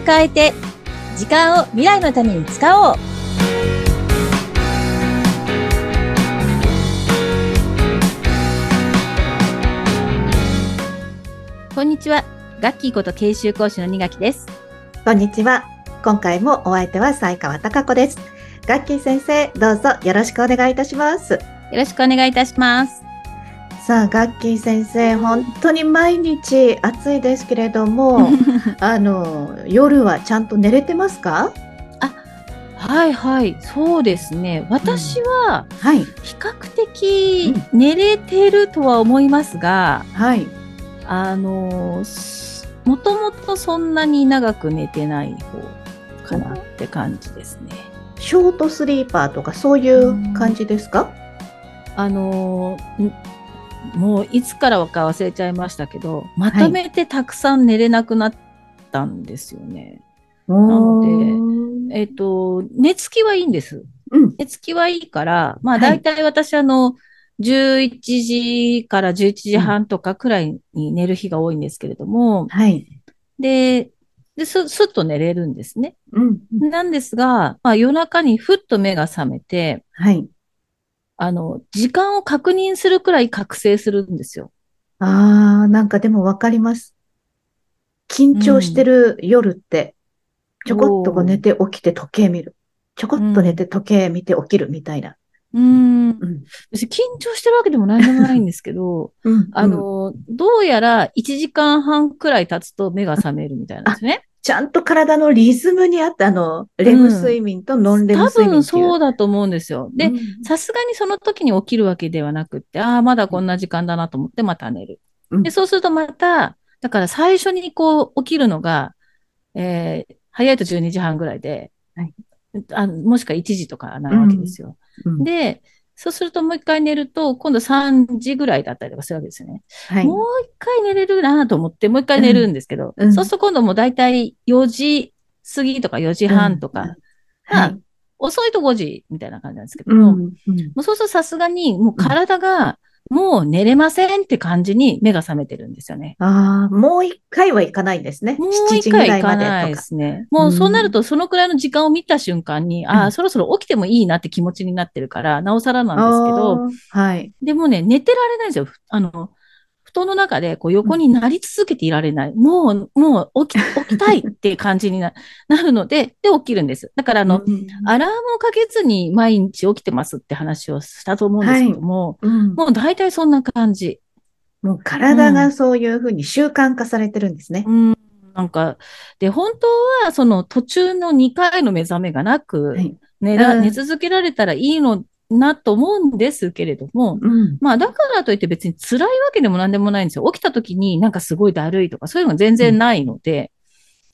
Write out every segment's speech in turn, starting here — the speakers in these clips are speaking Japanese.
を変えて、時間を未来のために使おう。こんにちは。ガッキーこと研修講師の二垣です。こんにちは。今回もお相手は西川貴子です。ガッキー先生、どうぞよろしくお願いいたします。よろしくお願いいたします。さあ、ガッキー先生、本当に毎日暑いですけれども、あの、夜はちゃんと寝れてますか？はいはい、そうですね。私ははい。比較的寝れてるとは思いますが、はい。あの、すもともとそんなに長く寝てない方かなって感じですね。ショートスリーパーとかそういう感じですか？あの、んもういつからか忘れちゃいましたけど、まとめてたくさん寝れなくなったんですよね。のでえっ、と、寝つきはいいんです。うん。寝つきはいいから、まあはい大体私あの、11時から11時半とかくらいに寝る日が多いんですけれども、はい。で、で、す、すっと寝れるんですね。うん。なんですが、まあ夜中にふっと目が覚めて、はい。あの、時間を確認するくらい覚醒するんですよ。ああ、なんかでもわかります。緊張してる夜って、ちょこっと寝て起きて時計見る。ちょこっと寝て時計見て起きるみたいな。うーん。うん。緊張してるわけでも何でもないんですけど、うん。あの、どうやら1時間半くらい経つと目が覚めるみたいなんですね。ちゃんと体のリズムに合った、あの、レム睡眠とノンレム多睡眠分っていう。そうだと思うんですよ。で、うんさすがにその時に起きるわけではなくって、ああ、まだこんな時間だなと思ってまた寝る。うんで、そうするとまた、だから最初にこう起きるのが、えー、早いと12時半ぐらいで、はいあもしくは1時とかなわけですよ。うんで、そうするともう一回寝ると、今度3時ぐらいだったりとかするわけですよね。はい。もう一回寝れるなと思って、もう一回寝るんですけど、うんうんそうすると今度もう大体4時過ぎとか4時半とか、まあはい。遅いと5時みたいな感じなんですけどうん。も、うんもうそうするとさすがにもう体がもう寝れませんって感じに目が覚めてるんですよね。ああ、もう一回はいかないんですね。もう7一回行かないですね。もうそうなるとそのくらいの時間を見た瞬間に、ああ、うんそろそろ起きてもいいなって気持ちになってるから、なおさらなんですけど、はい。でもね、寝てられないんですよ。あの、布団の中でこう横になり続けていられない。もう、もう起き、起きたいっていう感じにな なるので、で起きるんです。だからあの、うんアラームをかけずに毎日起きてますって話をしたと思うんですけども、うんもう大体そんな感じ。もう体がそういうふうに習慣化されてるんですね。うん。なんか、で、本当はその途中の2回の目覚めがなく、はい。寝ら、うん寝続けられたらいいのなと思うんですけれども、うん。まあだからといって別に辛いわけでも何でもないんですよ。起きた時になんかすごいだるいとかそういうのが全然ないので、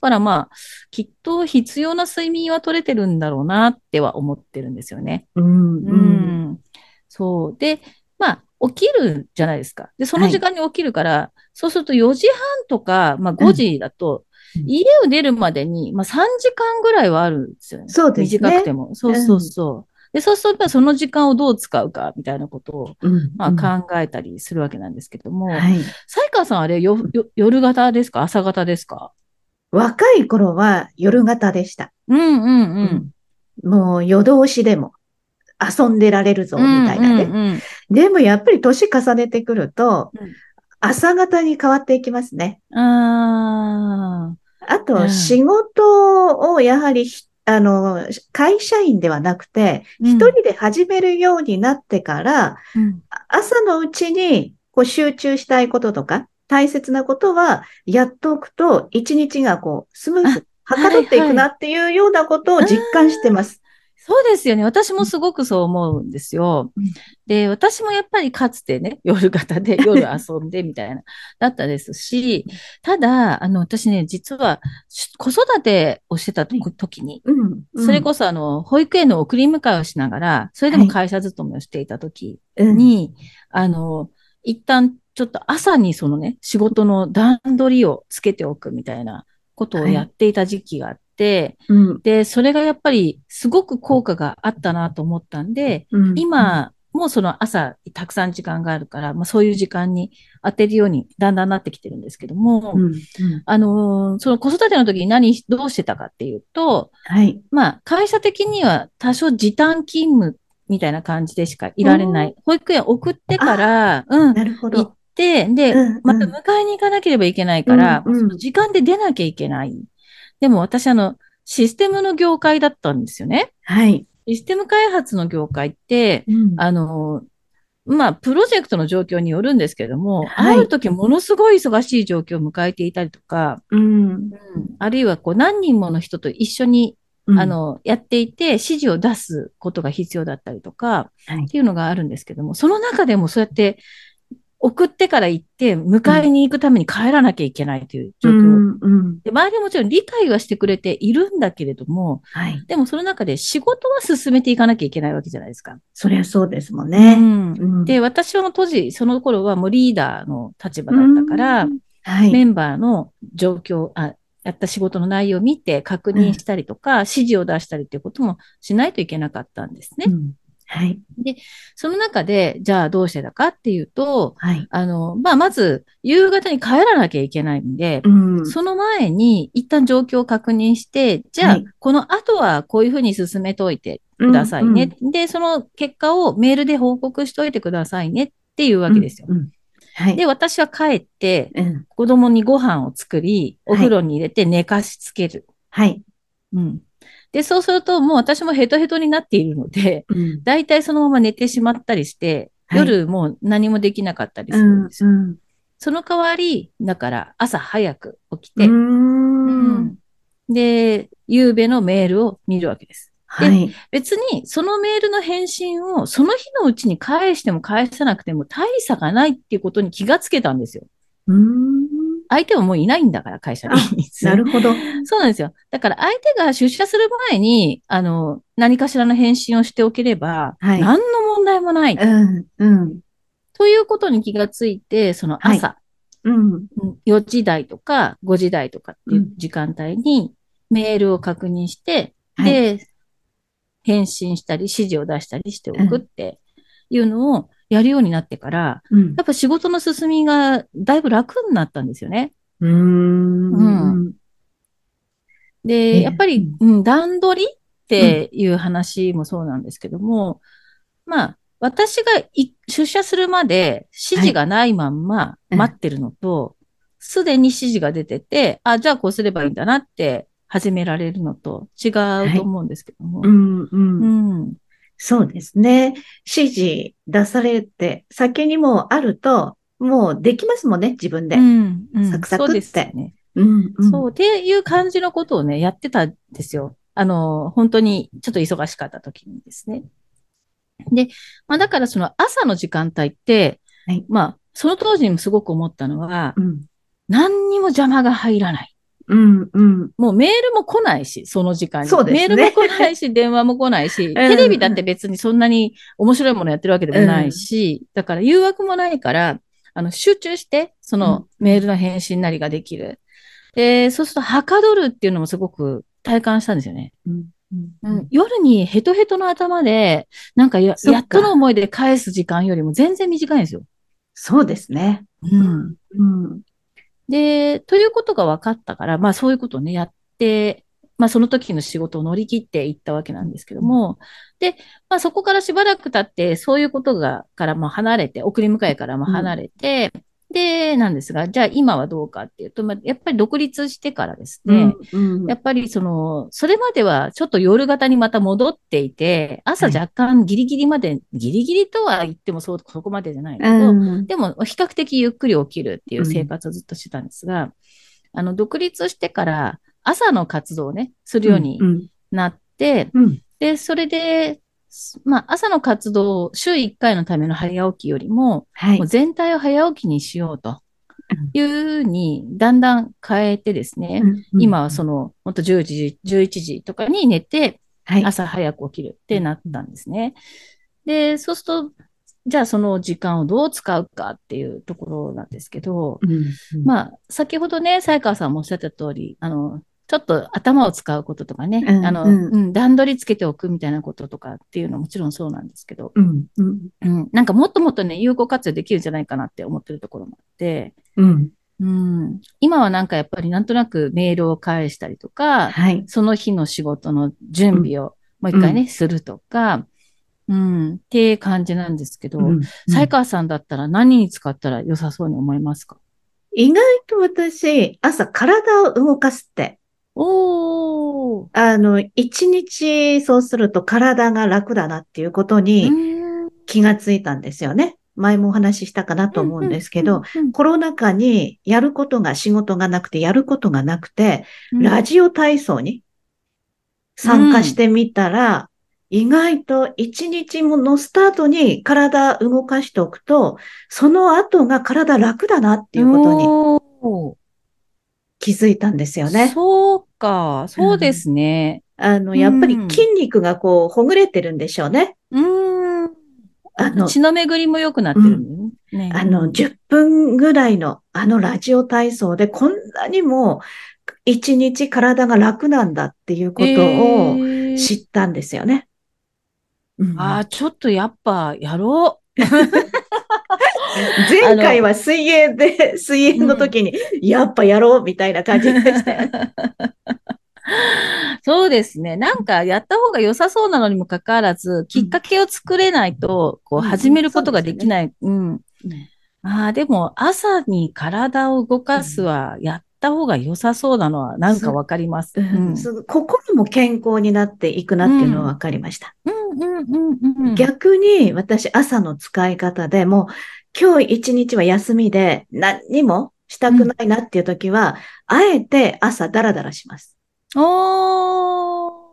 だからまあ、きっと必要な睡眠は取れてるんだろうなっては思ってるんですよね。うん。ううん。ん。そう。で、まあ、起きるじゃないですか。で、その時間に起きるから、そうすると4時半とか、まあ5時だと、うん家を出るまでに、まあ3時間ぐらいはあるんですよね。そうですね短くても。そうそうそう。で、そうすると、その時間をどう使うか、みたいなことを、うん。まうんあ、考えたりするわけなんですけども、はい。才川さんあれよ、よ、夜型ですか？朝型ですか？若い頃は夜型でした。うんうんうん。もう夜通しでも遊んでられるぞ、みたいなね。うんうんうんでもやっぱり年重ねてくるとうん、朝型に変わっていきますね。ああと、うん仕事をやはりひ、あの、会社員ではなくて、うん。一人で始めるようになってから、あ、うん。朝のうちにこう集中したいこととか、大切なことはやっておくと、一日がこう、スムーズ、はかどっていくなっていうようなことを実感してます。そうですよね。私もすごくそう思うんですよ。うん。で、私もやっぱりかつてね、夜型で夜遊んでみたいな、だったですし、ただ、あの、私ね、実はし子育てをしてたと時に、うん。それこそあの、保育園の送り迎えをしながら、それでも会社勤めをしていた時うん、に、あの、一旦ちょっと朝にそのね、仕事の段取りをつけておくみたいなことをやっていた時期があって、うん。で、それがやっぱりすごく効果があったなと思ったんで、うん、今、もその朝たくさん時間があるから、まあ、そういう時間に当てるようにだんだんなってきてるんですけども、うんうんあのーその子育ての時に何、どうしてたかっていうと、はい。まあ、会社的には多少時短勤務みたいな感じでしかいられない。保育園送ってから、うん、なるほ行っど。て、で、うんうんまた迎えに行かなければいけないから、うんうん時間で出なきゃいけない。でも私、あの、システムの業界だったんですよね。はい。システム開発の業界って、うんあの、まあ、プロジェクトの状況によるんですけども、はいある時ものすごい忙しい状況を迎えていたりとか、うん。あるいはこう何人もの人と一緒に、うんあ、の、やっていて指示を出すことが必要だったりとか、はいっていうのがあるんですけども、その中でもそうやって送ってから行って、迎えに行くために帰らなきゃいけないという状況。うんうん。で周りはもちろん理解はしてくれているんだけれども、はい。でもその中で仕事は進めていかなきゃいけないわけじゃないですか。そりゃそうですもんうね。んうんで、私は当時、その頃はもうリーダーの立場だったから、うんはい。メンバーの状況、あ、やった仕事の内容を見て確認したりとか、指示を出したりっていうこともしないといけなかったんですね。うんはい。その中で、じゃあどうしてたかっていうと、はい。あの、まあ、まず、夕方に帰らなきゃいけないんで、うん。その前に一旦状況を確認して、じゃあ、はいこの後はこういうふうに進めといてくださいね。で、その結果をメールで報告しといてくださいねっていうわけですよ。うんうんはい。で、私は帰って、うん子供にご飯を作り、おはい風呂に入れて寝かしつける。はい。うん。で、そうすると、もう私もヘトヘトになっているので、うんだいたいそのまま寝てしまったりして、はい夜もう何もできなかったりすうんるんですよ。うんその代わり、だから朝早く起きて、うんんで、夕べのメールを見るわけです。はい。別に、そのメールの返信をその日のうちに返しても返さなくても大差がないっていうことに気がつけたんですよ。うーん相手はもういないんだから、会社に。なるほど。そうなんですよ。だから相手が出社する前に、あの、何かしらの返信をしておければ、はい何の問題もない。うん。うん。ということに気がついて、その朝、うん。うん4時台とか5時台とかっていう時間帯にメールを確認して、はいで、返信したり指示を出したりしておくっていうのをやるようになってから、うんやっぱ仕事の進みがだいぶ楽になったんですよね。うーん。で、ええやっぱり、うん、段取りっていう話もそうなんですけども、まあ、私がい出社するまで指示がないまんまうん待ってるのと、すでに指示が出てて、あ、じゃあこうすればいいんだなって始められるのと違うと思うんですけども。うん。う。うんん。そうですね。指示出されて、先にもうあると、もうできますもんね、自分で。ううん。ん。うんサクサクってそうですよね。うん。そう、っていう感じのことをね、やってたんですよ。あの、本当にちょっと忙しかった時にですね。で、まあだからその朝の時間帯って、はいまあ、その当時にもすごく思ったのは、うん。何にも邪魔が入らない。うん。うん。もうメールも来ないし、その時間に。そうですねメールも来ないし、電話も来ないし、テレビだって別にそんなに面白いものやってるわけでもないし、だから誘惑もないから、あの、集中して、そのメールの返信なりができる。で、そうすると、はかどるっていうのもすごく体感したんですよね。うん。うん、夜にヘトヘトの頭で、なんかやそっかやっとの思いで返す時間よりも全然短いんですよ。そうですね。うん。うん。で、ということが分かったから、まあそういうことをね、やって、まあその時の仕事を乗り切っていったわけなんですけども、で、まあそこからしばらく経って、そういうことが、からも離れて、送り迎えからも離れて、で、なんですが、じゃあ今はどうかっていうと、まあ、やっぱり独立してからですね、うん。やっぱりその、それまではちょっと夜型にまた戻っていて、朝はい若干ギリギリまで、ギリギリとは言ってもそう、そこまでじゃないけど、うん。でも比較的ゆっくり起きるっていう生活をずっとしてたんですが、あの、独立してから朝の活動をね、するようにうん。なって、うん。で、それで、まあ、朝の活動を週1回のための早起きよりも、はいもう。全体を早起きにしようというふうにだんだん変えてですね、うん今はその、ほんと10時、11時とかに寝て、はい。朝早く起きるってなったんですね。で、そうすると、じゃあその時間をどう使うかっていうところなんですけど、うん。まあ、先ほどね、才川さんもおっしゃった通り、あの、ちょっと頭を使うこととかね、うんあの、うんうん、段取りつけておくみたいなこととかっていうのはもちろんそうなんですけど、うん。うん。うん、なんかもっともっとね、有効活用できるんじゃないかなって思ってるところもあって、うん。うん、今はなんかやっぱりなんとなくメールを返したりとか、はい。その日の仕事の準備をもう一回ね、するとか、うん、っていう感じなんですけど、うん才川さんだったら何に使ったら良さそうに思いますか？意外と私、朝体を動かすって、おー。あの、一日そうすると体が楽だなっていうことにうん気がついたんですよね。前もお話ししたかなと思うんですけど、、コロナ禍にやることが仕事がなくて、やることがなくて、ラジオ体操に参加してみたら、意外と一日ものスタートに体動かしておくと、その後が体楽だなっていうことにと気づいたんですよね。そうか、そうですね。あの、うんやっぱり筋肉がこう、ほぐれてるんでしょうね。うん。あの、血の巡りも良くなってるんだよね。あの、10分ぐらいのあのラジオ体操でこんなにも一日体が楽なんだっていうことをえー知ったんですよね。うんああ、ちょっとやっぱやろ 前回は水泳で、水泳の時に、やっぱやろうみたいな感じでしたよ。そうですね。なんかやった方が良さそうなのにもかかわらず、きっかけを作れないと、こううん始めることができない。うん。うんああ、でも朝に体を動かすはやった方が良さそうなのはなんかわかります。心も健康になっていくなっていうのは分かりました。逆に私朝の使い方でもう今日一日は休みで何にもしたくないなっていう時は、あえて朝ダラダラします。おー。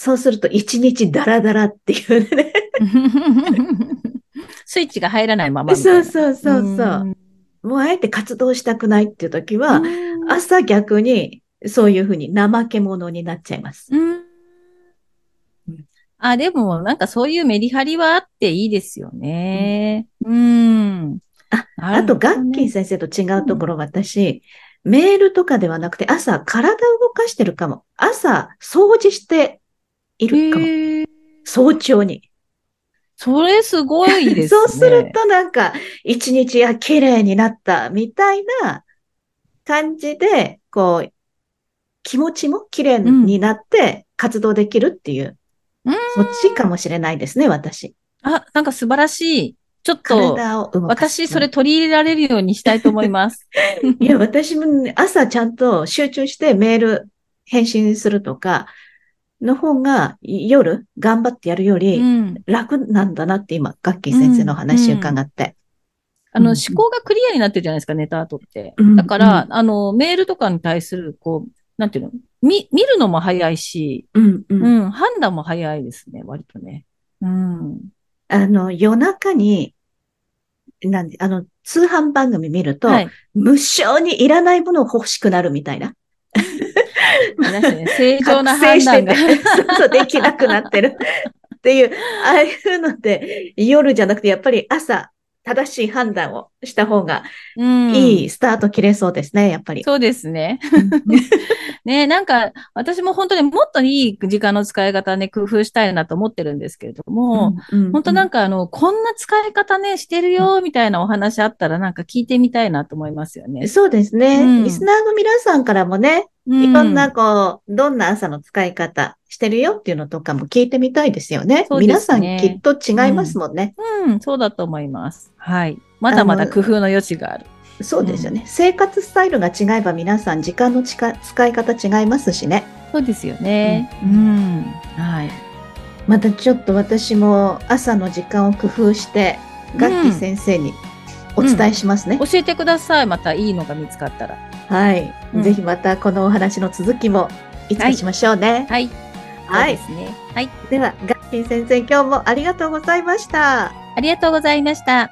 そうすると一日ダラダラっていうね。スイッチが入らないまま。そうそうそうそう。もうあえて活動したくないっていう時は、うん朝逆にそういうふうに怠け者になっちゃいます。うんあ、でも、なんかそういうメリハリはあっていいですよね。うん。あああと、ガッキー先生と違うところ、私、メールとかではなくて、朝、体を動かしてるかも。朝、掃除しているかも。早朝に。それすごいですね。そうすると、なんか、一日が綺麗になった、みたいな感じで、こう、気持ちも綺麗になって活動できるっていう、うん、そっちかもしれないですね、私。あ、なんか素晴らしい。ちょっと、体を動かす。私それ取り入れられるようにしたいと思います。いや、私もね朝ちゃんと集中してメール返信するとか、の方が夜頑張ってやるようりん。楽なんだなって今、ガッキー先生の話伺って。あの、うん思考がクリアになってるじゃないですか、ネタ後って。うんだから、あの、メールとかに対する、こう、なんていうの、見、見るのも早いし、うんうんうん、判断も早いですね、割とね。うん。あの、夜中に、なんで、あの、通販番組見ると、はい。無償にいらないものを欲しくなるみたいな。ね、正常な判断てが。そうそう、できなくなってるっていう、ああいうので、夜じゃなくて、やっぱり朝、正しい判断をした方がうん。いいスタート切れそうですね、やっぱり。そうですね。ねなんか、私も本当にもっといい時間の使い方ね、工夫したいなと思ってるんですけれども、うん本当なんかあの、こんな使い方ね、してるよ、みたいなお話あったらなんか聞いてみたいなと思いますよね。そうですね、うんリスナーの皆さんからもね、うんいろんなこう、どんな朝の使い方してるよっていうのとかも聞いてみたいですよね。ね皆さんきっと違いますもんね。うん、そうだと思います。はい。まだまだ工夫の余地がある。そうですよね、生活スタイルが違えば皆さん時間のちか使い方違いますしね。そうですよね。ううんん。はい。またちょっと私も朝の時間を工夫して、ガッキー先生にお伝えしますね。教えてください。またいいのが見つかったら。はい、うんぜひまたこのお話の続きもいつかしましょうね。はい。はいですね。はい。では、ガッキー先生、今日もありがとうございました。ありがとうございました。